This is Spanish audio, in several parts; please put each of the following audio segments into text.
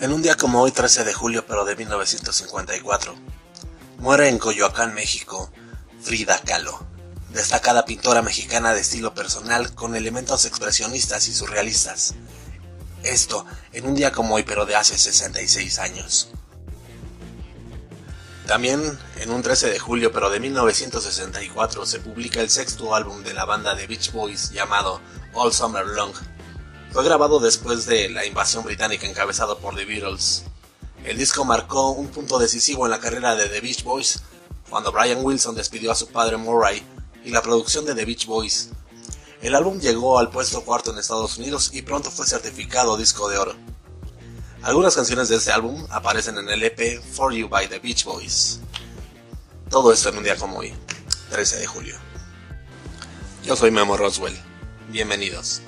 En un día como hoy, 13 de julio, pero de 1954, muere en Coyoacán, México, Frida Kahlo, destacada pintora mexicana de estilo personal con elementos expresionistas y surrealistas. Esto en un día como hoy, pero de hace 66 años. También en un 13 de julio, pero de 1964, se publica el sexto álbum de la banda de Beach Boys llamado All Summer Long. Fue grabado después de la invasión británica encabezado por The Beatles. El disco marcó un punto decisivo en la carrera de The Beach Boys, cuando Brian Wilson despidió a su padre Murray y la producción de The Beach Boys. El álbum llegó al puesto cuarto en Estados Unidos y pronto fue certificado disco de oro. Algunas canciones de este álbum aparecen en el EP For You by The Beach Boys. Todo esto en un día como hoy, 13 de julio. Yo soy Memo Roswell. Bienvenidos.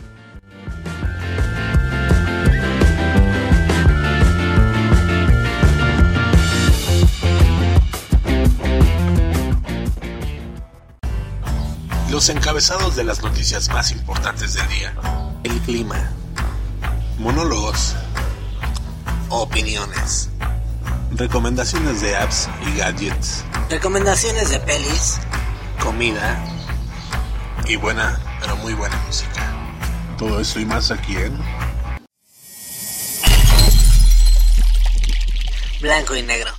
Los encabezados de las noticias más importantes del día. El clima. Monólogos. Opiniones. Recomendaciones de apps y gadgets. Recomendaciones de pelis. Comida. Y buena, pero muy buena música. Todo esto y más aquí en... Blanco y negro.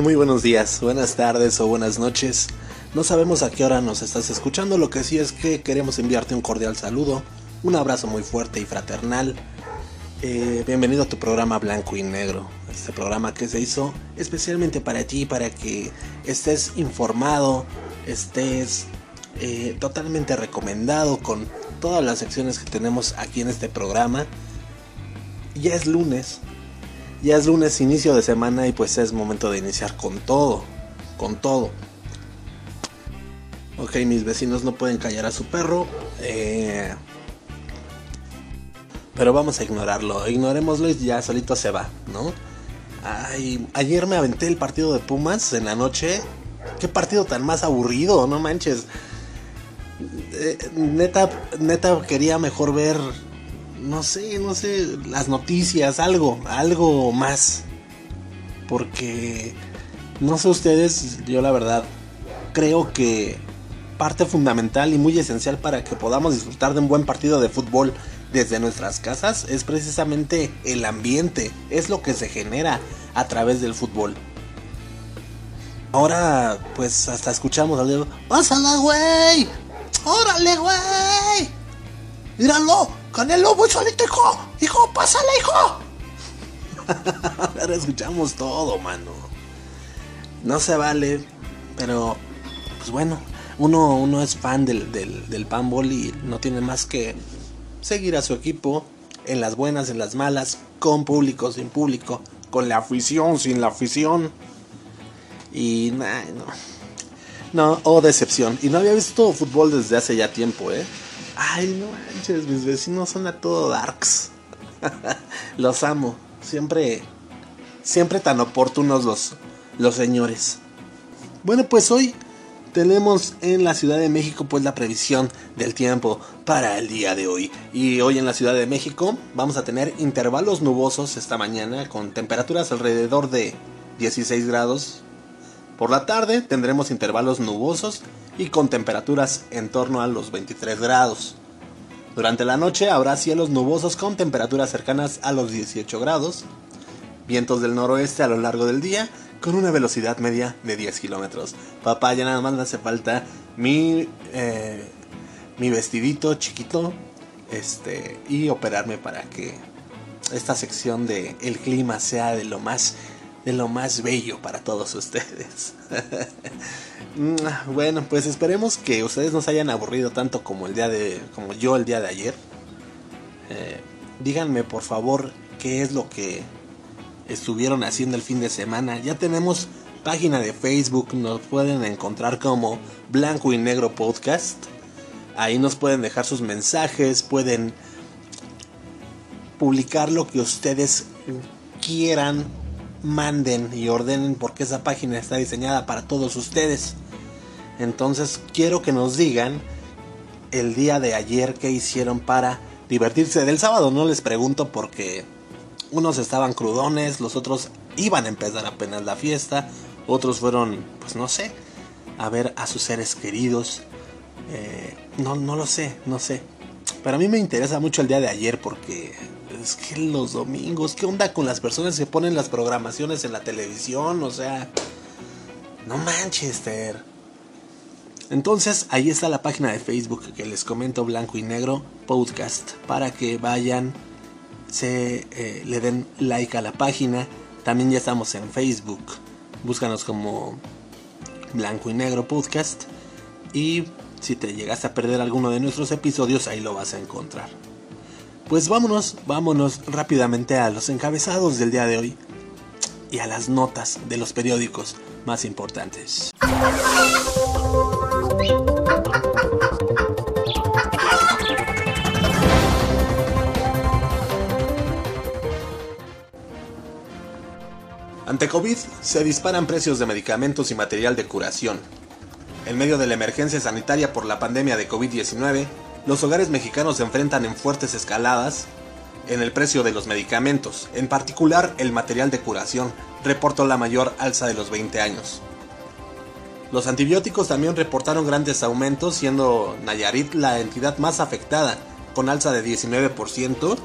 Muy buenos días, buenas tardes o buenas noches. No sabemos a qué hora nos estás escuchando, lo que sí es que queremos enviarte un cordial saludo, un abrazo muy fuerte y fraternal. Eh, bienvenido a tu programa Blanco y Negro, este programa que se hizo especialmente para ti, para que estés informado, estés eh, totalmente recomendado con todas las secciones que tenemos aquí en este programa. Ya es lunes, ya es lunes, inicio de semana y pues es momento de iniciar con todo, con todo. Ok, mis vecinos no pueden callar a su perro. eh, pero vamos a ignorarlo. Ignorémoslo y ya solito se va, ¿no? Ay, ayer me aventé el partido de Pumas en la noche. Qué partido tan más aburrido, no manches. Eh, neta, neta quería mejor ver no sé, no sé, las noticias, algo, algo más. Porque, no sé ustedes, yo la verdad creo que parte fundamental y muy esencial para que podamos disfrutar de un buen partido de fútbol desde nuestras casas es precisamente el ambiente, es lo que se genera a través del fútbol. Ahora, pues hasta escuchamos al dedo, ¡Pásala, güey! ¡Órale, güey! ¡Míralo! ¡Canelo, muy solito, hijo! ¡Hijo, pásale, hijo! Ahora escuchamos todo, mano. No se vale, pero pues bueno, uno, uno es fan del, del, del panball y no tiene más que seguir a su equipo en las buenas, en las malas, con público, sin público, con la afición, sin la afición. Y no. No, oh decepción. Y no había visto fútbol desde hace ya tiempo, ¿eh? Ay, no manches, mis vecinos son a todo darks. los amo. Siempre, siempre tan oportunos los, los señores. Bueno, pues hoy tenemos en la Ciudad de México pues la previsión del tiempo para el día de hoy. Y hoy en la Ciudad de México vamos a tener intervalos nubosos esta mañana con temperaturas alrededor de 16 grados. Por la tarde tendremos intervalos nubosos y con temperaturas en torno a los 23 grados. Durante la noche habrá cielos nubosos con temperaturas cercanas a los 18 grados, vientos del noroeste a lo largo del día con una velocidad media de 10 kilómetros. Papá, ya nada más me hace falta mi, eh, mi vestidito chiquito este, y operarme para que esta sección de el clima sea de lo más de lo más bello para todos ustedes. bueno, pues esperemos que ustedes no se hayan aburrido tanto como el día de como yo el día de ayer. Eh, díganme por favor qué es lo que estuvieron haciendo el fin de semana. Ya tenemos página de Facebook, nos pueden encontrar como Blanco y Negro Podcast. Ahí nos pueden dejar sus mensajes, pueden publicar lo que ustedes quieran, manden y ordenen porque esa página está diseñada para todos ustedes. Entonces quiero que nos digan el día de ayer qué hicieron para divertirse. Del sábado no les pregunto porque unos estaban crudones, los otros iban a empezar apenas la fiesta, otros fueron, pues no sé, a ver a sus seres queridos. Eh, no, no lo sé, no sé. Pero a mí me interesa mucho el día de ayer porque es que los domingos, ¿qué onda con las personas que ponen las programaciones en la televisión? O sea, no Manchester. Entonces, ahí está la página de Facebook que les comento blanco y negro podcast para que vayan, se eh, le den like a la página. También ya estamos en Facebook. Búscanos como blanco y negro podcast y si te llegaste a perder alguno de nuestros episodios, ahí lo vas a encontrar. Pues vámonos, vámonos rápidamente a los encabezados del día de hoy y a las notas de los periódicos más importantes. Ante COVID se disparan precios de medicamentos y material de curación. En medio de la emergencia sanitaria por la pandemia de COVID-19, los hogares mexicanos se enfrentan en fuertes escaladas en el precio de los medicamentos, en particular el material de curación, reportó la mayor alza de los 20 años. Los antibióticos también reportaron grandes aumentos, siendo Nayarit la entidad más afectada, con alza de 19%,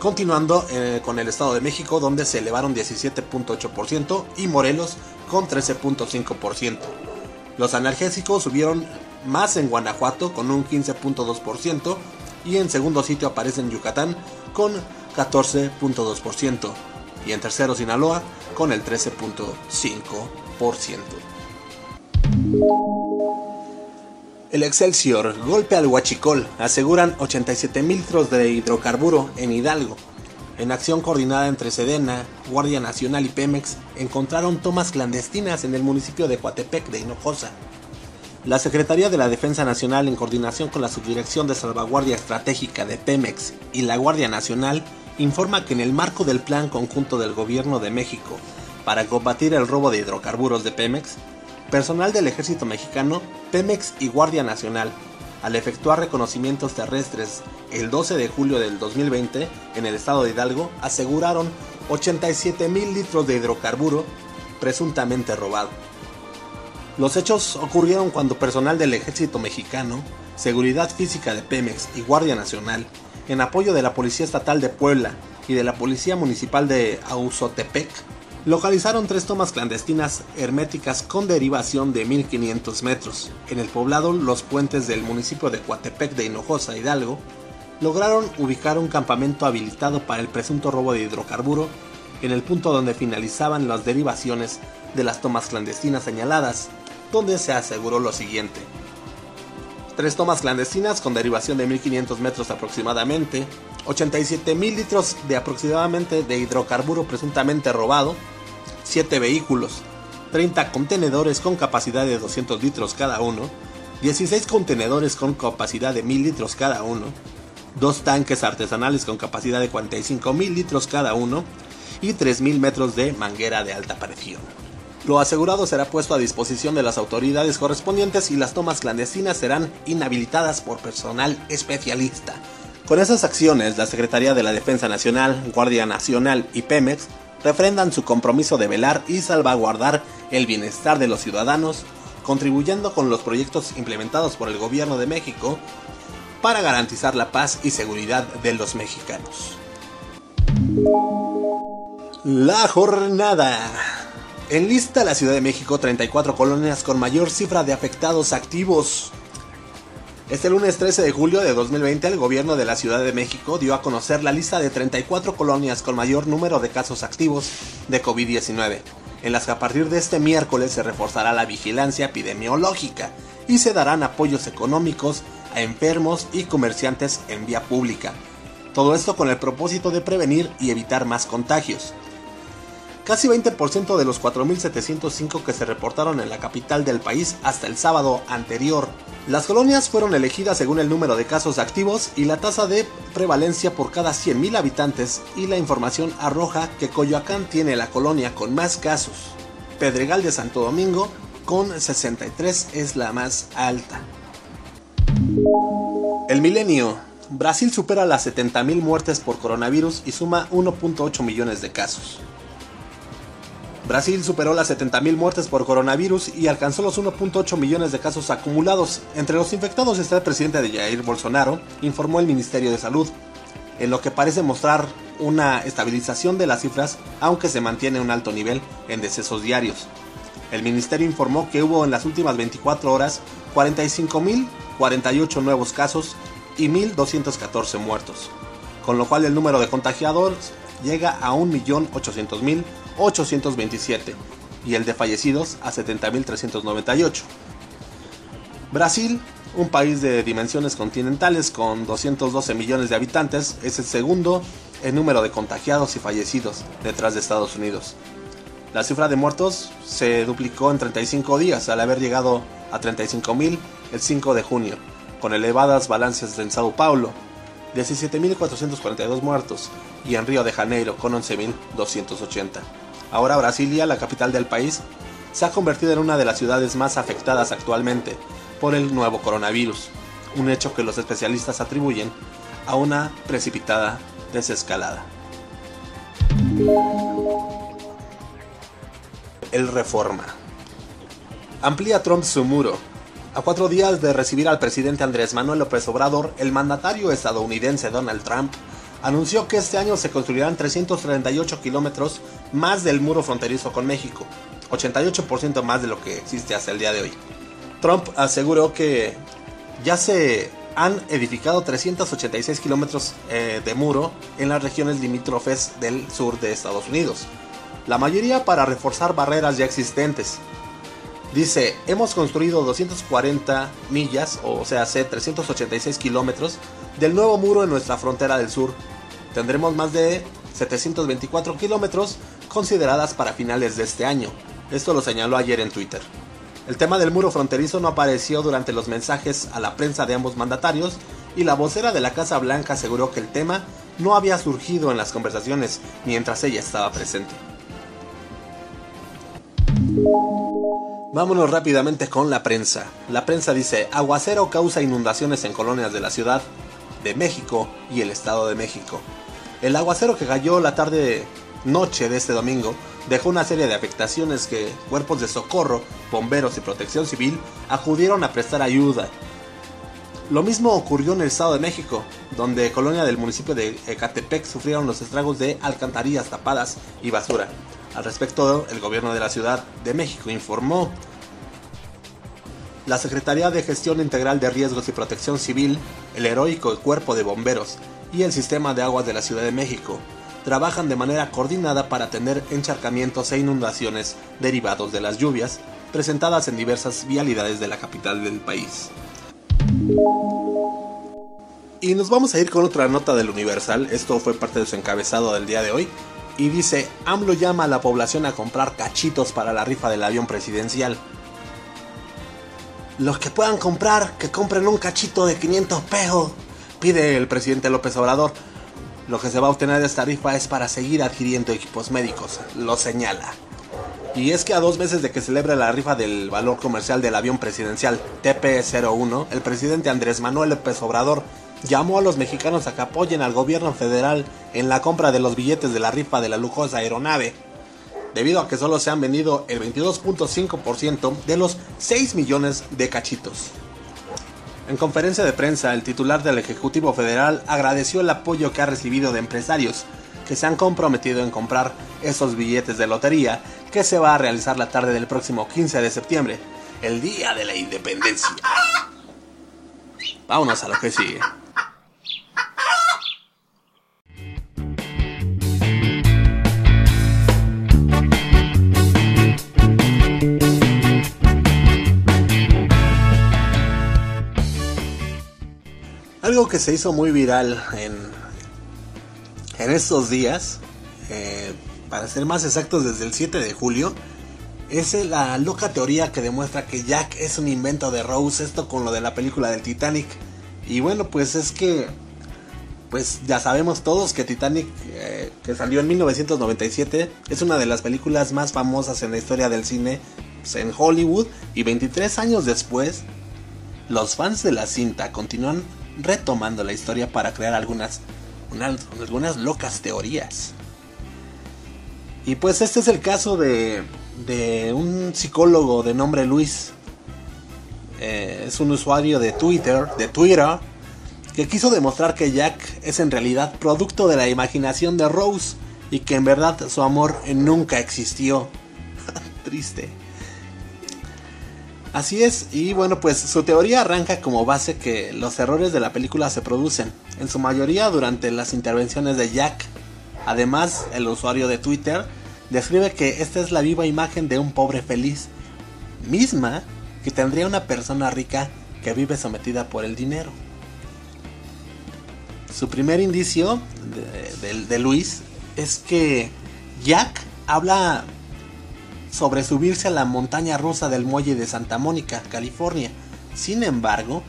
continuando eh, con el Estado de México, donde se elevaron 17.8%, y Morelos con 13.5%. Los analgésicos subieron más en Guanajuato con un 15.2% y en segundo sitio aparece en Yucatán con 14.2% y en tercero Sinaloa con el 13.5%. El Excelsior golpe al Huachicol, aseguran 87 mil litros de hidrocarburo en Hidalgo. En acción coordinada entre Sedena, Guardia Nacional y Pemex, encontraron tomas clandestinas en el municipio de Coatepec de Hinojosa. La Secretaría de la Defensa Nacional, en coordinación con la Subdirección de Salvaguardia Estratégica de Pemex y la Guardia Nacional, informa que en el marco del Plan Conjunto del Gobierno de México para combatir el robo de hidrocarburos de Pemex, personal del Ejército Mexicano, Pemex y Guardia Nacional, al efectuar reconocimientos terrestres el 12 de julio del 2020 en el estado de Hidalgo, aseguraron 87 mil litros de hidrocarburo presuntamente robado. Los hechos ocurrieron cuando personal del ejército mexicano, Seguridad Física de Pemex y Guardia Nacional, en apoyo de la Policía Estatal de Puebla y de la Policía Municipal de Auzotepec, localizaron tres tomas clandestinas herméticas con derivación de 1500 metros. En el poblado Los Puentes del municipio de Coatepec de Hinojosa, Hidalgo, lograron ubicar un campamento habilitado para el presunto robo de hidrocarburo en el punto donde finalizaban las derivaciones de las tomas clandestinas señaladas, donde se aseguró lo siguiente. Tres tomas clandestinas con derivación de 1500 metros aproximadamente, 87 mil litros de aproximadamente de hidrocarburo presuntamente robado, 7 vehículos, 30 contenedores con capacidad de 200 litros cada uno, 16 contenedores con capacidad de 1000 litros cada uno, dos tanques artesanales con capacidad de 45 mil litros cada uno y 3000 metros de manguera de alta presión. Lo asegurado será puesto a disposición de las autoridades correspondientes y las tomas clandestinas serán inhabilitadas por personal especialista. Con esas acciones, la Secretaría de la Defensa Nacional, Guardia Nacional y Pemex refrendan su compromiso de velar y salvaguardar el bienestar de los ciudadanos, contribuyendo con los proyectos implementados por el Gobierno de México para garantizar la paz y seguridad de los mexicanos. La jornada. Enlista la Ciudad de México 34 colonias con mayor cifra de afectados activos. Este lunes 13 de julio de 2020 el gobierno de la Ciudad de México dio a conocer la lista de 34 colonias con mayor número de casos activos de COVID-19, en las que a partir de este miércoles se reforzará la vigilancia epidemiológica y se darán apoyos económicos a enfermos y comerciantes en vía pública. Todo esto con el propósito de prevenir y evitar más contagios. Casi 20% de los 4.705 que se reportaron en la capital del país hasta el sábado anterior. Las colonias fueron elegidas según el número de casos activos y la tasa de prevalencia por cada 100.000 habitantes y la información arroja que Coyoacán tiene la colonia con más casos. Pedregal de Santo Domingo con 63 es la más alta. El milenio. Brasil supera las 70.000 muertes por coronavirus y suma 1.8 millones de casos. Brasil superó las 70.000 muertes por coronavirus y alcanzó los 1.8 millones de casos acumulados. Entre los infectados está el presidente de Jair Bolsonaro, informó el Ministerio de Salud, en lo que parece mostrar una estabilización de las cifras, aunque se mantiene un alto nivel en decesos diarios. El ministerio informó que hubo en las últimas 24 horas 45.048 nuevos casos y 1.214 muertos, con lo cual el número de contagiados llega a 1.800.000 827 y el de fallecidos a 70.398. Brasil, un país de dimensiones continentales con 212 millones de habitantes, es el segundo en número de contagiados y fallecidos detrás de Estados Unidos. La cifra de muertos se duplicó en 35 días al haber llegado a 35.000 el 5 de junio, con elevadas balances en Sao Paulo, 17.442 muertos, y en Río de Janeiro con 11.280. Ahora Brasilia, la capital del país, se ha convertido en una de las ciudades más afectadas actualmente por el nuevo coronavirus, un hecho que los especialistas atribuyen a una precipitada desescalada. El Reforma. Amplía Trump su muro. A cuatro días de recibir al presidente Andrés Manuel López Obrador, el mandatario estadounidense Donald Trump anunció que este año se construirán 338 kilómetros más del muro fronterizo con México, 88% más de lo que existe hasta el día de hoy. Trump aseguró que ya se han edificado 386 kilómetros eh, de muro en las regiones limítrofes del sur de Estados Unidos, la mayoría para reforzar barreras ya existentes. Dice, hemos construido 240 millas, o sea, 386 kilómetros del nuevo muro en nuestra frontera del sur. Tendremos más de 724 kilómetros consideradas para finales de este año. Esto lo señaló ayer en Twitter. El tema del muro fronterizo no apareció durante los mensajes a la prensa de ambos mandatarios y la vocera de la Casa Blanca aseguró que el tema no había surgido en las conversaciones mientras ella estaba presente. Vámonos rápidamente con la prensa. La prensa dice, aguacero causa inundaciones en colonias de la Ciudad de México y el Estado de México. El aguacero que cayó la tarde noche de este domingo dejó una serie de afectaciones que cuerpos de socorro, bomberos y protección civil acudieron a prestar ayuda. Lo mismo ocurrió en el Estado de México, donde colonia del municipio de Ecatepec sufrieron los estragos de alcantarillas tapadas y basura. Al respecto, el gobierno de la Ciudad de México informó la Secretaría de Gestión Integral de Riesgos y Protección Civil, el heroico Cuerpo de Bomberos y el Sistema de Aguas de la Ciudad de México trabajan de manera coordinada para atender encharcamientos e inundaciones derivados de las lluvias presentadas en diversas vialidades de la capital del país. Y nos vamos a ir con otra nota del Universal, esto fue parte de su encabezado del día de hoy, y dice, AMLO llama a la población a comprar cachitos para la rifa del avión presidencial. Los que puedan comprar, que compren un cachito de 500 pesos, pide el presidente López Obrador. Lo que se va a obtener de esta rifa es para seguir adquiriendo equipos médicos, lo señala. Y es que a dos meses de que celebre la rifa del valor comercial del avión presidencial TP-01, el presidente Andrés Manuel López Obrador llamó a los mexicanos a que apoyen al gobierno federal en la compra de los billetes de la rifa de la lujosa aeronave, debido a que solo se han vendido el 22.5% de los 6 millones de cachitos. En conferencia de prensa, el titular del Ejecutivo Federal agradeció el apoyo que ha recibido de empresarios que se han comprometido en comprar esos billetes de lotería que se va a realizar la tarde del próximo 15 de septiembre, el Día de la Independencia. Vámonos a lo que sigue. Algo que se hizo muy viral en en estos días, eh, para ser más exactos desde el 7 de julio, es la loca teoría que demuestra que Jack es un invento de Rose, esto con lo de la película del Titanic. Y bueno, pues es que, pues ya sabemos todos que Titanic, eh, que salió en 1997, es una de las películas más famosas en la historia del cine pues, en Hollywood. Y 23 años después, los fans de la cinta continúan retomando la historia para crear algunas, algunas locas teorías. Y pues este es el caso de, de un psicólogo de nombre Luis. Eh, es un usuario de Twitter, de Twitter, que quiso demostrar que Jack es en realidad producto de la imaginación de Rose y que en verdad su amor nunca existió. Triste. Así es, y bueno, pues su teoría arranca como base que los errores de la película se producen, en su mayoría durante las intervenciones de Jack. Además, el usuario de Twitter describe que esta es la viva imagen de un pobre feliz, misma que tendría una persona rica que vive sometida por el dinero. Su primer indicio de, Luis es que Jack habla sobre subirse a la montaña rusa del muelle de Santa Mónica, California. Sin embargo,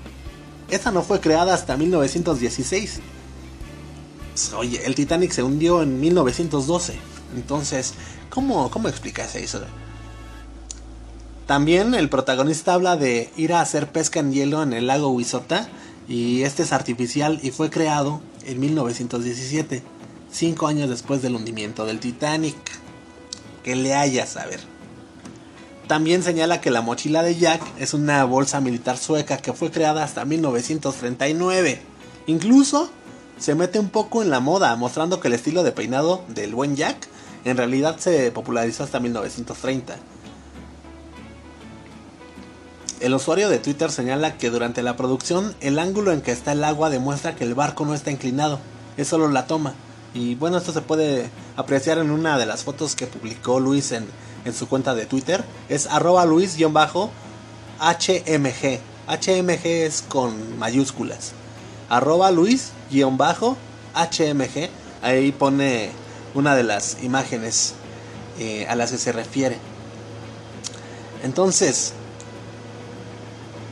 esta no fue creada hasta 1916. Oye, el Titanic se hundió en 1912. Entonces, ¿cómo, cómo explicas eso? También el protagonista habla de ir a hacer pesca en hielo en el lago Huizota y este es artificial y fue creado en 1917, cinco años después del hundimiento del Titanic. Que le haya saber. También señala que la mochila de Jack es una bolsa militar sueca que fue creada hasta 1939. Incluso se mete un poco en la moda, mostrando que el estilo de peinado del buen Jack en realidad se popularizó hasta 1930. El usuario de Twitter señala que durante la producción el ángulo en que está el agua demuestra que el barco no está inclinado, es solo la toma. Y bueno, esto se puede apreciar en una de las fotos que publicó Luis en en su cuenta de Twitter. Es arroba luis-hmg. HMG es con mayúsculas. Arroba luis-hmg. Ahí pone una de las imágenes eh, a las que se refiere. Entonces,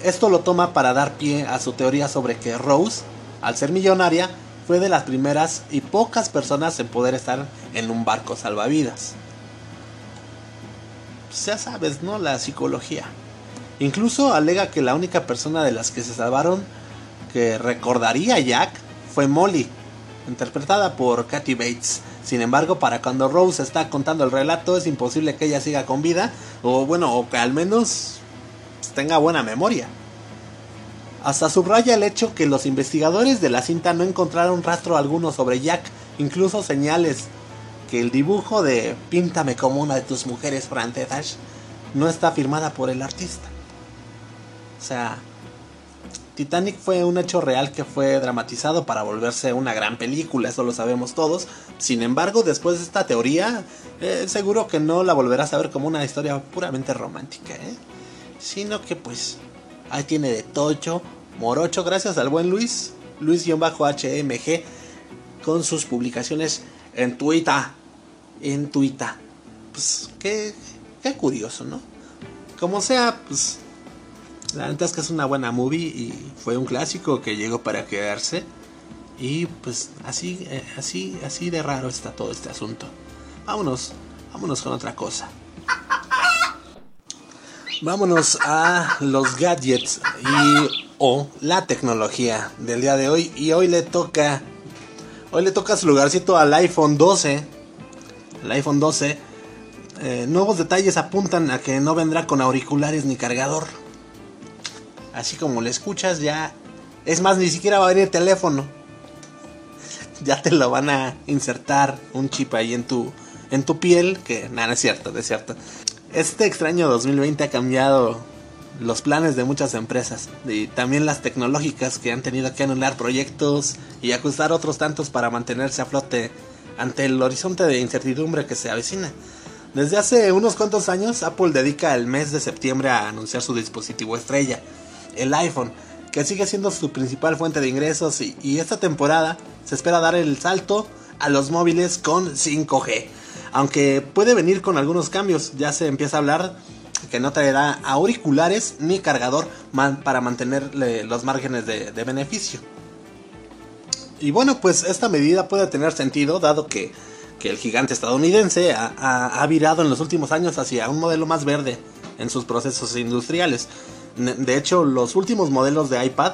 esto lo toma para dar pie a su teoría sobre que Rose, al ser millonaria, fue de las primeras y pocas personas en poder estar en un barco salvavidas ya sabes, ¿no? La psicología. Incluso alega que la única persona de las que se salvaron que recordaría a Jack fue Molly, interpretada por Kathy Bates. Sin embargo, para cuando Rose está contando el relato es imposible que ella siga con vida, o bueno, o que al menos tenga buena memoria. Hasta subraya el hecho que los investigadores de la cinta no encontraron rastro alguno sobre Jack, incluso señales que el dibujo de Píntame como una de tus mujeres francesas no está firmada por el artista. O sea, Titanic fue un hecho real que fue dramatizado para volverse una gran película, eso lo sabemos todos. Sin embargo, después de esta teoría, eh, seguro que no la volverás a ver como una historia puramente romántica, ¿eh? sino que pues ahí tiene de tocho, morocho, gracias al buen Luis, Luis-HMG, con sus publicaciones en Twitter en Twitter. Pues qué, qué curioso, ¿no? Como sea, pues la verdad es que es una buena movie y fue un clásico que llegó para quedarse. Y pues así, eh, así, así de raro está todo este asunto. Vámonos, vámonos con otra cosa. Vámonos a los gadgets y o la tecnología del día de hoy. Y hoy le toca, hoy le toca su lugarcito al iPhone 12 el iPhone 12, eh, nuevos detalles apuntan a que no vendrá con auriculares ni cargador. Así como le escuchas, ya. Es más, ni siquiera va a venir teléfono. Ya te lo van a insertar un chip ahí en tu, en tu piel. Que nada, es cierto, es cierto. Este extraño 2020 ha cambiado los planes de muchas empresas y también las tecnológicas que han tenido que anular proyectos y ajustar otros tantos para mantenerse a flote ante el horizonte de incertidumbre que se avecina. Desde hace unos cuantos años, Apple dedica el mes de septiembre a anunciar su dispositivo estrella, el iPhone, que sigue siendo su principal fuente de ingresos y, esta temporada se espera dar el salto a los móviles con 5G. Aunque puede venir con algunos cambios, ya se empieza a hablar que no traerá auriculares ni cargador para mantener los márgenes de, beneficio. Y bueno, pues esta medida puede tener sentido dado que, el gigante estadounidense ha, virado en los últimos años hacia un modelo más verde en sus procesos industriales. De hecho, los últimos modelos de iPad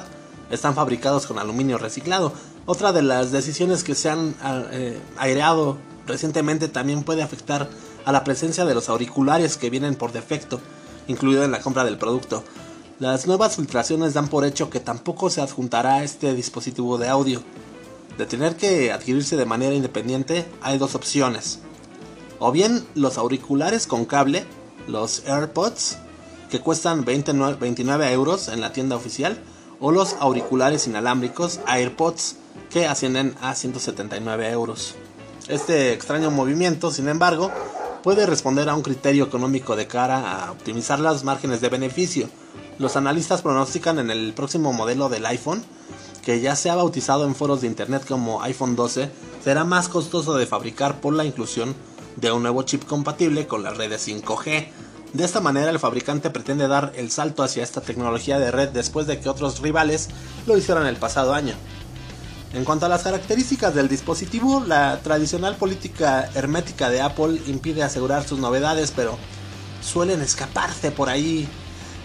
están fabricados con aluminio reciclado. Otra de las decisiones que se han eh, aireado recientemente también puede afectar a la presencia de los auriculares que vienen por defecto, incluido en la compra del producto. Las nuevas filtraciones dan por hecho que tampoco se adjuntará este dispositivo de audio. De tener que adquirirse de manera independiente, hay dos opciones. O bien los auriculares con cable, los AirPods, que cuestan 29 euros en la tienda oficial, o los auriculares inalámbricos AirPods, que ascienden a 179 euros. Este extraño movimiento, sin embargo, puede responder a un criterio económico de cara a optimizar los márgenes de beneficio. Los analistas pronostican en el próximo modelo del iPhone, que ya se ha bautizado en foros de internet como iPhone 12, será más costoso de fabricar por la inclusión de un nuevo chip compatible con las redes 5G. De esta manera el fabricante pretende dar el salto hacia esta tecnología de red después de que otros rivales lo hicieron el pasado año. En cuanto a las características del dispositivo, la tradicional política hermética de Apple impide asegurar sus novedades, pero suelen escaparse por ahí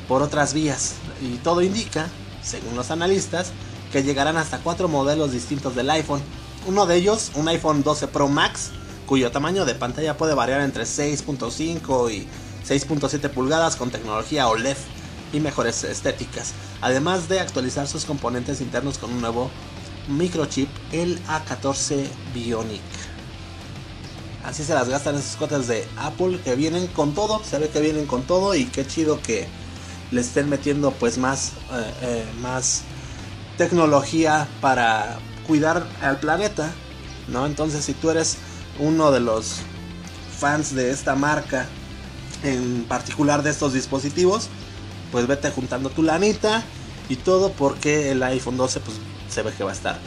por otras vías. Y todo indica, según los analistas, que llegarán hasta cuatro modelos distintos del iPhone. Uno de ellos, un iPhone 12 Pro Max, cuyo tamaño de pantalla puede variar entre 6.5 y 6.7 pulgadas con tecnología OLED y mejores estéticas, además de actualizar sus componentes internos con un nuevo microchip, el A14 Bionic. Así se las gastan esas cuotas de Apple que vienen con todo, se ve que vienen con todo y qué chido que le estén metiendo pues más, eh, eh, más tecnología para cuidar al planeta, ¿no? Entonces si tú eres uno de los fans de esta marca, en particular de estos dispositivos, pues vete juntando tu lanita y todo porque el iPhone 12 pues se ve que va a estar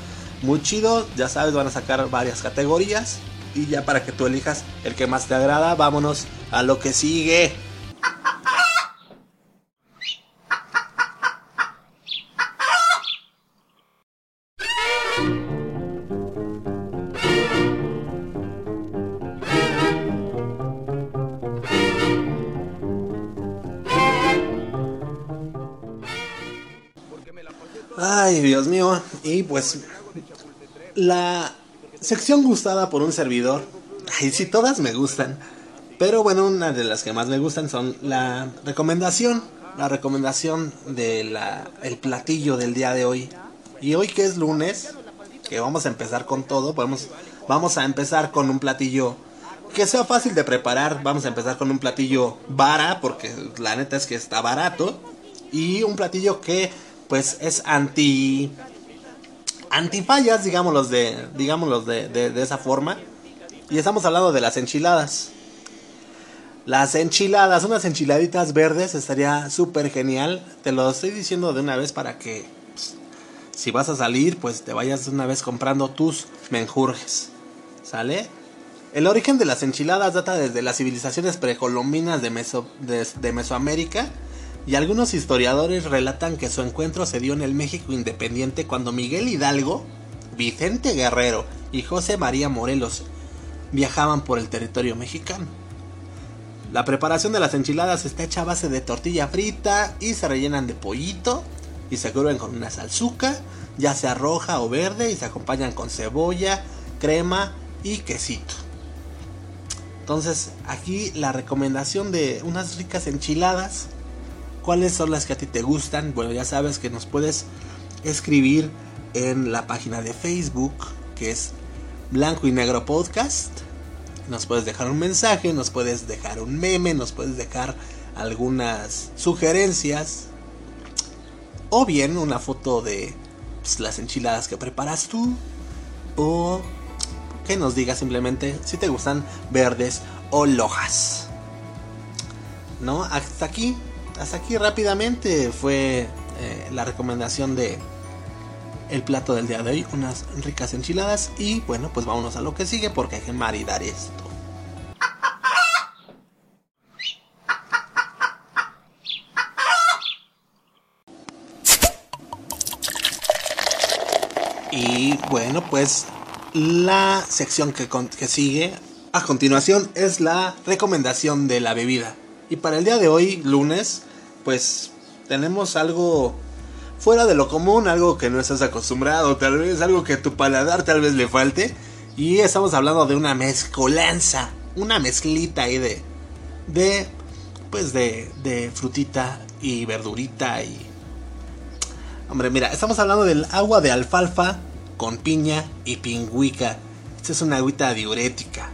muy chido. Ya sabes, van a sacar varias categorías. Y ya para que tú elijas el que más te agrada, vámonos a lo que sigue. Ay, Dios mío. Y pues la sección gustada por un servidor. Ay, sí, todas me gustan. Pero bueno, una de las que más me gustan son la recomendación. La recomendación del el platillo del día de hoy. Y hoy que es lunes, que vamos a empezar con todo, podemos, vamos a empezar con un platillo que sea fácil de preparar. Vamos a empezar con un platillo vara, porque la neta es que está barato. Y un platillo que pues es anti antifallas, digámoslos de de, de, esa forma. Y estamos hablando de las enchiladas. Las enchiladas, unas enchiladitas verdes estaría súper genial. Te lo estoy diciendo de una vez para que pues, si vas a salir, pues te vayas de una vez comprando tus menjurjes. ¿Sale? El origen de las enchiladas data desde las civilizaciones precolombinas de, Meso, de Mesoamérica y algunos historiadores relatan que su encuentro se dio en el México independiente cuando Miguel Hidalgo, Vicente Guerrero y José María Morelos viajaban por el territorio mexicano. La preparación de las enchiladas está hecha a base de tortilla frita y se rellenan de pollito y se cubren con una salsuca, ya sea roja o verde, y se acompañan con cebolla, crema y quesito. Entonces, aquí la recomendación de unas ricas enchiladas cuáles son las que a ti te gustan. Bueno, ya sabes que nos puedes escribir en la página de Facebook, que es Blanco y Negro Podcast. Nos puedes dejar un mensaje, nos puedes dejar un meme, nos puedes dejar algunas sugerencias. O bien una foto de pues, las enchiladas que preparas tú. O que nos digas simplemente si te gustan verdes o lojas. ¿No? Hasta aquí hasta aquí rápidamente fue eh, la recomendación de, el plato del día de hoy, unas ricas enchiladas y bueno, pues vámonos a lo que sigue porque hay que maridar esto. Y bueno, pues la sección que, que sigue a continuación es la recomendación de la bebida. Y para el día de hoy, lunes, pues tenemos algo fuera de lo común, algo que no estás acostumbrado, tal vez algo que a tu paladar tal vez le falte. Y estamos hablando de una mezcolanza, una mezclita ahí de, de, pues de, de frutita y verdurita y... Hombre, mira, estamos hablando del agua de alfalfa con piña y pingüica. Esta es una agüita diurética.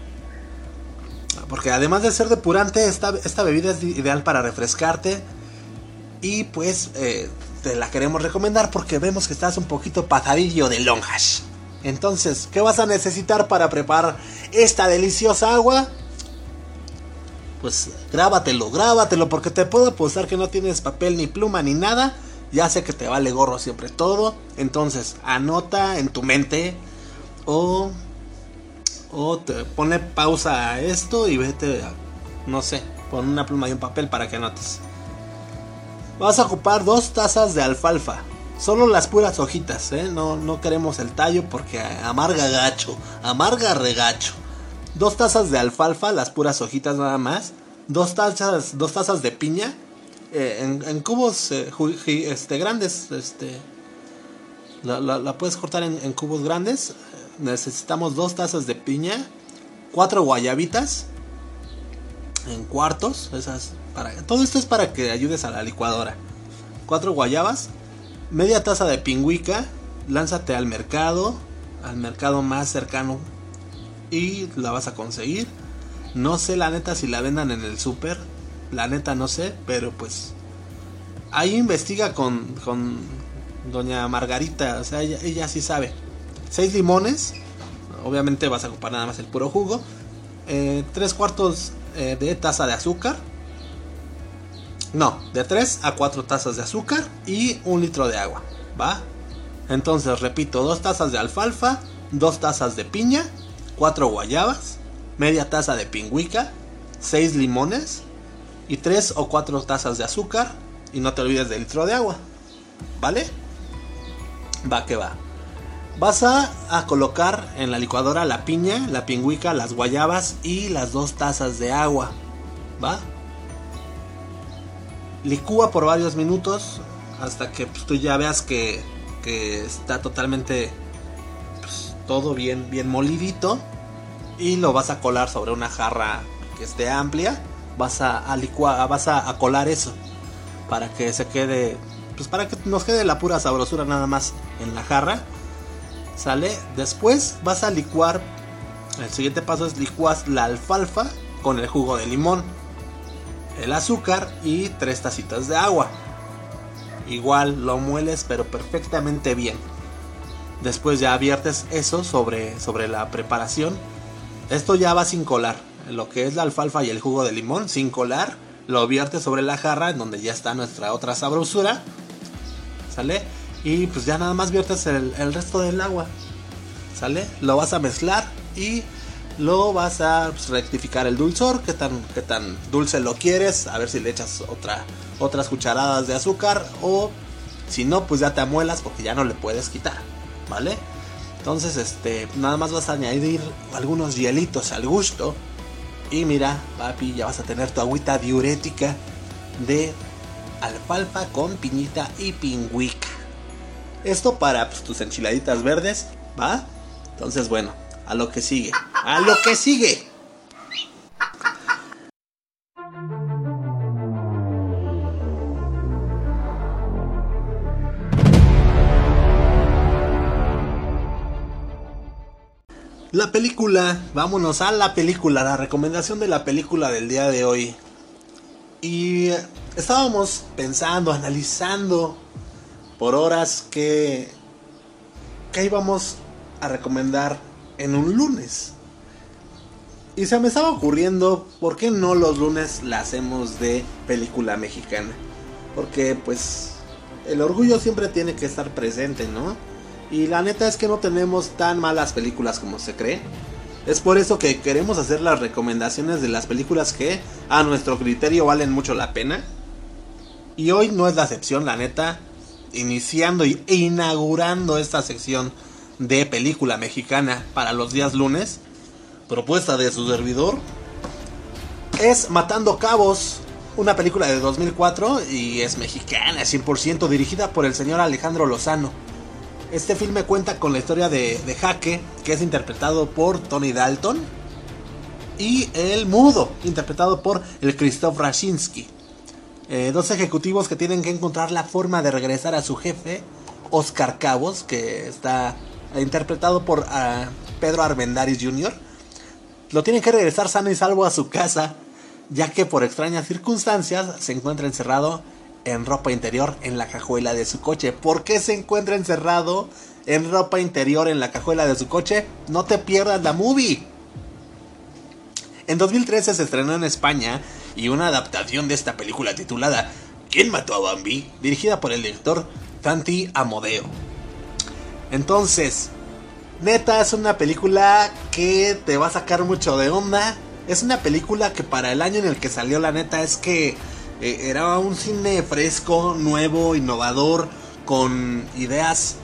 Porque además de ser depurante, esta, esta bebida es ideal para refrescarte. Y pues eh, te la queremos recomendar porque vemos que estás un poquito patadillo de lonjas. Entonces, ¿qué vas a necesitar para preparar esta deliciosa agua? Pues grábatelo, grábatelo, porque te puedo apostar que no tienes papel ni pluma ni nada. Ya sé que te vale gorro siempre todo. Entonces, anota en tu mente o, o te pone pausa a esto y vete, no sé, pon una pluma y un papel para que anotes. Vas a ocupar dos tazas de alfalfa. Solo las puras hojitas, ¿eh? No, no queremos el tallo porque amarga gacho, amarga regacho. Dos tazas de alfalfa, las puras hojitas nada más. Dos tazas, dos tazas de piña. Eh, en, cubos eh, este, grandes. Este, la, puedes cortar en, en, cubos grandes. Necesitamos dos tazas de piña. Cuatro guayabitas. En cuartos. Esas todo esto es para que ayudes a la licuadora. Cuatro guayabas, media taza de pingüica, lánzate al mercado, al mercado más cercano y la vas a conseguir. No sé la neta si la vendan en el súper, la neta no sé, pero pues ahí investiga con, con doña Margarita, o sea, ella, sí sabe. Seis limones, obviamente vas a ocupar nada más el puro jugo. Eh, tres cuartos eh, de taza de azúcar no, de 3 a 4 tazas de azúcar y un litro de agua. ¿Va? Entonces, repito, 2 tazas de alfalfa, 2 tazas de piña, 4 guayabas, media taza de pingüica, 6 limones y 3 o 4 tazas de azúcar. Y no te olvides del litro de agua. ¿Vale? Va que va. Vas a, a, colocar en la licuadora la piña, la pingüica, las guayabas y las dos tazas de agua. ¿Va? Licúa por varios minutos hasta que pues, tú ya veas que, está totalmente pues, todo bien, bien molidito y lo vas a colar sobre una jarra que esté amplia. Vas a, a licuar, vas a, colar eso para que se quede, pues para que nos quede la pura sabrosura nada más en la jarra. ¿Sale? Después vas a licuar. El siguiente paso es licuas la alfalfa con el jugo de limón el azúcar y tres tacitas de agua. Igual lo mueles pero perfectamente bien. Después ya viertes eso sobre, sobre la preparación. Esto ya va sin colar. Lo que es la alfalfa y el jugo de limón sin colar. Lo viertes sobre la jarra en donde ya está nuestra otra sabrosura. ¿Sale? Y pues ya nada más viertes el, el resto del agua. ¿Sale? Lo vas a mezclar y lo vas a rectificar el dulzor, qué tan, tan dulce lo quieres, a ver si le echas otra, otras cucharadas de azúcar o si no, pues ya te amuelas porque ya no le puedes quitar, ¿vale? Entonces, este, nada más vas a añadir algunos hielitos al gusto y mira, papi, ya vas a tener tu agüita diurética de alfalfa con piñita y pingüica. Esto para pues, tus enchiladitas verdes, ¿va? Entonces, bueno, a lo que sigue. A lo que sigue. La película, vámonos a la película, la recomendación de la película del día de hoy. Y estábamos pensando, analizando por horas que, que íbamos a recomendar en un lunes. Y se me estaba ocurriendo, ¿por qué no los lunes la hacemos de película mexicana? Porque pues el orgullo siempre tiene que estar presente, ¿no? Y la neta es que no tenemos tan malas películas como se cree. Es por eso que queremos hacer las recomendaciones de las películas que a nuestro criterio valen mucho la pena. Y hoy no es la excepción, la neta. Iniciando e inaugurando esta sección de película mexicana para los días lunes. Propuesta de su servidor. Es Matando Cabos. Una película de 2004 y es mexicana 100% dirigida por el señor Alejandro Lozano. Este filme cuenta con la historia de, Jaque, que es interpretado por Tony Dalton, y El Mudo, interpretado por el Christoph Rashinsky. Eh, dos ejecutivos que tienen que encontrar la forma de regresar a su jefe, Oscar Cabos, que está interpretado por uh, Pedro Armendáriz Jr. Lo tienen que regresar sano y salvo a su casa, ya que por extrañas circunstancias se encuentra encerrado en ropa interior en la cajuela de su coche. ¿Por qué se encuentra encerrado en ropa interior en la cajuela de su coche? No te pierdas la movie. En 2013 se estrenó en España y una adaptación de esta película titulada ¿Quién mató a Bambi? dirigida por el director Tanti Amodeo. Entonces, neta es una película que te va a sacar mucho de onda. Es una película que para el año en el que salió la neta es que eh, era un cine fresco, nuevo, innovador, con ideas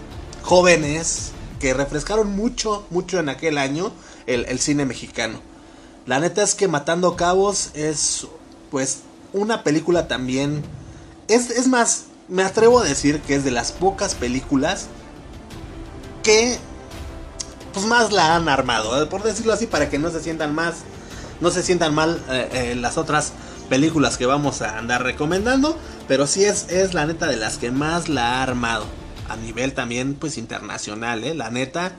jóvenes que refrescaron mucho, mucho en aquel año el, el cine mexicano. La neta es que Matando Cabos es, pues, una película también. Es, es más, me atrevo a decir que es de las pocas películas que, pues, más la han armado, eh, por decirlo así, para que no se sientan más, no se sientan mal eh, eh, las otras películas que vamos a andar recomendando, pero sí es, es la neta de las que más la ha armado. A nivel también, pues internacional, ¿eh? La neta,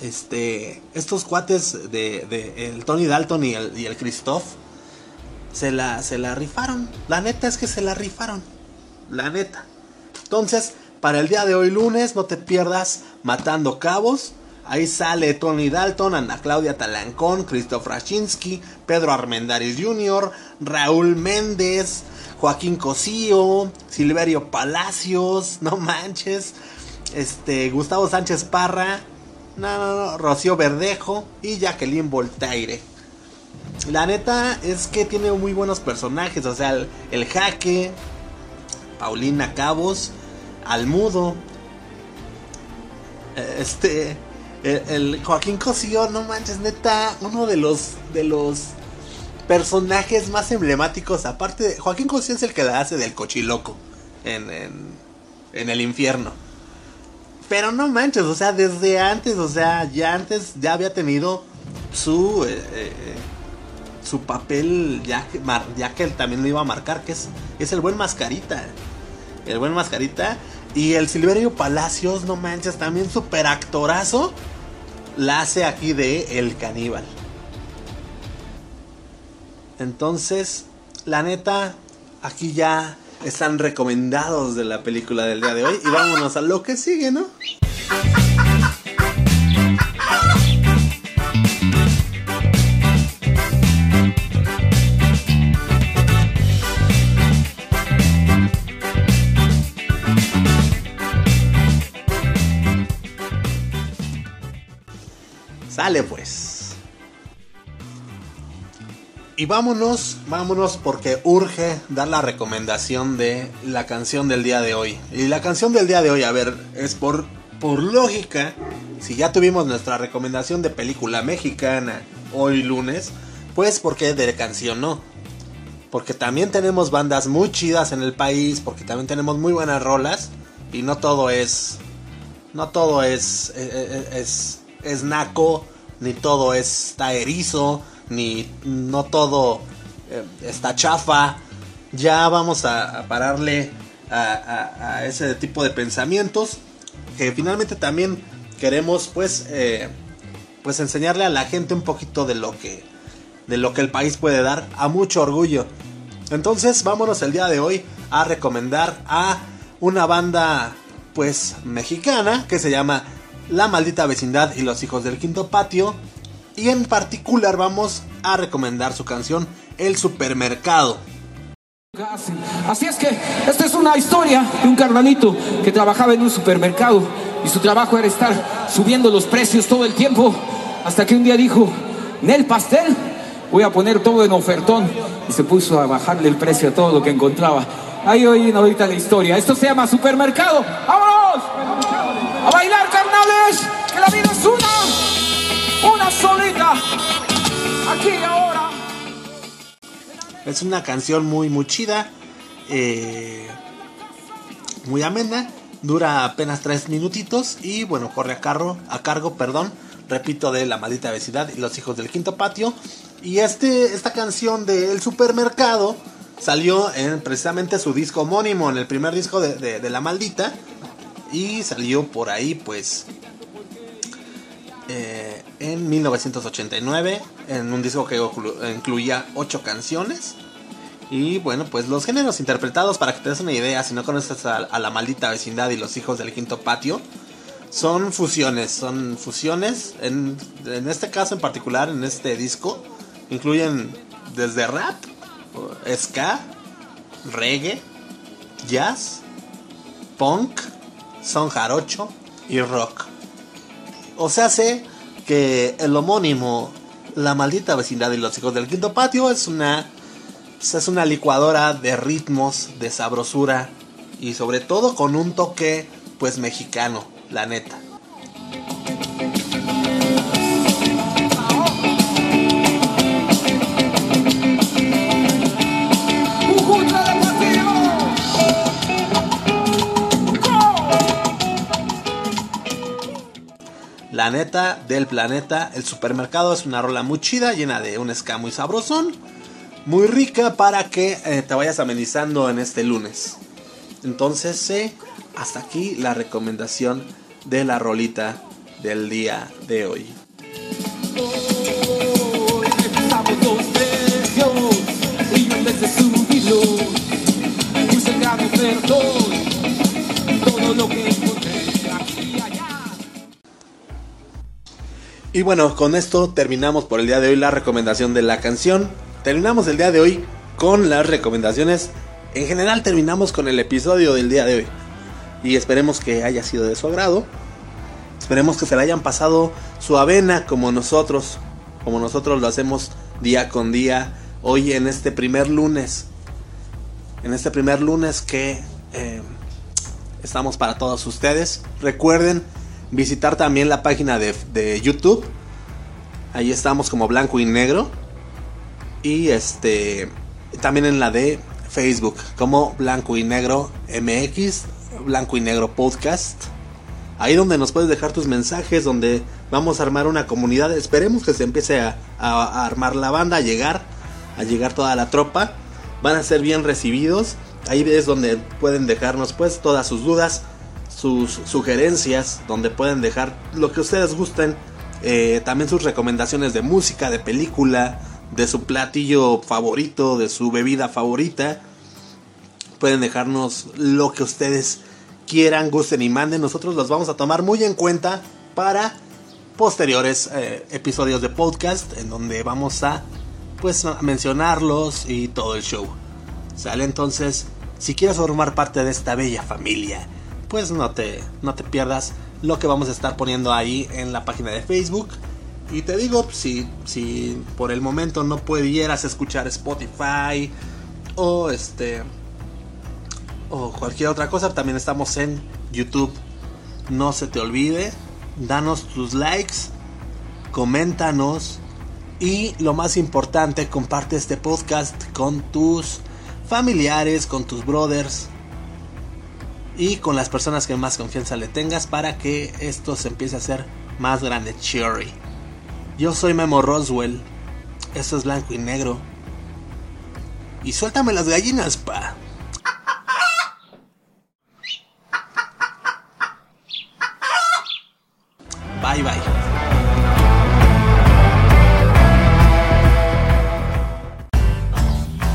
este, estos cuates de, el Tony Dalton y el, y el Christoph se la, se la rifaron. La neta es que se la rifaron. La neta. Entonces, para el día de hoy lunes, no te pierdas Matando Cabos. Ahí sale Tony Dalton, Ana Claudia Talancón, Christoph Rashinsky, Pedro Armendáriz Jr., Raúl Méndez, Joaquín Cosío, Silverio Palacios, no manches, este, Gustavo Sánchez Parra, no, no, no, Rocío Verdejo y Jacqueline Voltaire. La neta es que tiene muy buenos personajes, o sea, el, el Jaque, Paulina Cabos, Almudo, este, el, Joaquín Cosío, no manches, neta, uno de los de los personajes más emblemáticos. Aparte, de, Joaquín Cosío es el que la hace del cochiloco en, en, en, el infierno. Pero no manches, o sea, desde antes, o sea, ya antes ya había tenido su eh, eh, su papel, ya que, ya que él también lo iba a marcar, que es, es el buen mascarita. El buen mascarita. Y el Silverio Palacios, no manches, también super actorazo la hace aquí de El Caníbal. Entonces, la neta, aquí ya están recomendados de la película del día de hoy. Y vámonos a lo que sigue, ¿no? Sale pues. Y vámonos, vámonos porque urge dar la recomendación de la canción del día de hoy. Y la canción del día de hoy, a ver, es por, por lógica, si ya tuvimos nuestra recomendación de película mexicana hoy lunes, pues porque de canción no. Porque también tenemos bandas muy chidas en el país, porque también tenemos muy buenas rolas y no todo es no todo es es, es, es naco, ni todo está erizo, ni no todo eh, está chafa. Ya vamos a, pararle a, ese tipo de pensamientos que finalmente también queremos pues eh, pues enseñarle a la gente un poquito de lo que de lo que el país puede dar a mucho orgullo. Entonces, vámonos el día de hoy a recomendar a una banda pues mexicana que se llama La maldita vecindad y los hijos del quinto patio y en particular vamos a recomendar su canción El supermercado. Así es que esta es una historia de un carnalito que trabajaba en un supermercado y su trabajo era estar subiendo los precios todo el tiempo, hasta que un día dijo, Nel pastel, voy a poner todo en ofertón, y se puso a bajarle el precio a todo lo que encontraba. Ahí oyen ahorita la historia. Esto se llama supermercado. ¡Vámonos! Es una canción muy, muy chida. eh, muy amena. Dura apenas tres minutitos. Y bueno, corre a, carro, a cargo, perdón. Repito, de La Maldita Vecindad y Los Hijos del Quinto Patio. Y este, esta canción de El Supermercado salió en precisamente su disco homónimo, en el primer disco de- de La Maldita. Y salió por ahí, pues, eh, en 1989, en un disco que incluía ocho canciones. Y bueno, pues los géneros interpretados, para que te des una idea, si no conoces a, a la maldita vecindad y los hijos del quinto patio, son fusiones, son fusiones. En, en este caso en particular, en este disco, incluyen desde rap, ska, reggae, jazz, punk, son jarocho y rock. O sea, sé que el homónimo La maldita vecindad y los hijos del quinto patio es una pues, es una licuadora de ritmos, de sabrosura y sobre todo con un toque pues mexicano, la neta. La neta del planeta, el supermercado es una rola muy chida, llena de un ska muy sabrosón, muy rica para que eh, te vayas amenizando en este lunes. Entonces, eh, hasta aquí la recomendación de la rolita del día de hoy. Y bueno, con esto terminamos por el día de hoy la recomendación de la canción. Terminamos el día de hoy con las recomendaciones. En general terminamos con el episodio del día de hoy. Y esperemos que haya sido de su agrado. Esperemos que se la hayan pasado su avena como nosotros. Como nosotros lo hacemos día con día. Hoy en este primer lunes. En este primer lunes que eh, estamos para todos ustedes. Recuerden visitar también la página de, de YouTube. Ahí estamos como blanco y negro. Y este también en la de Facebook como blanco y negro MX, blanco y negro podcast. Ahí donde nos puedes dejar tus mensajes, donde vamos a armar una comunidad. Esperemos que se empiece a, a- armar la banda, a llegar, a llegar toda la tropa. Van a ser bien recibidos. Ahí es donde pueden dejarnos pues todas sus dudas, sus sugerencias, donde pueden dejar lo que ustedes gusten. Eh, también sus recomendaciones de música, de película, de su platillo favorito, de su bebida favorita. Pueden dejarnos lo que ustedes quieran, gusten y manden. Nosotros los vamos a tomar muy en cuenta para posteriores eh, episodios de podcast en donde vamos a pues a mencionarlos y todo el show. Sale entonces, si quieres formar parte de esta bella familia, pues no te no te pierdas lo que vamos a estar poniendo ahí en la página de Facebook. Y te digo, si, si por el momento no pudieras escuchar Spotify o este o cualquier otra cosa, también estamos en YouTube. No se te olvide, danos tus likes, coméntanos y lo más importante, comparte este podcast con tus familiares, con tus brothers y con las personas que más confianza le tengas para que esto se empiece a hacer más grande. Cherry. Yo soy Memo Roswell. Esto es blanco y negro. Y suéltame las gallinas, pa. Bye bye.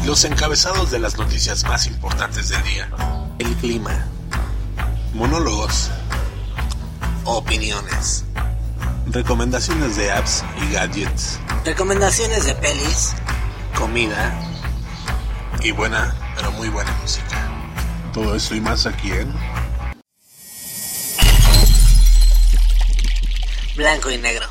Los encabezados de las noticias más importantes del día. El clima. Monólogos. Opiniones. Recomendaciones de apps y gadgets. Recomendaciones de pelis. Comida. Y buena, pero muy buena música. Todo eso y más aquí en blanco y negro.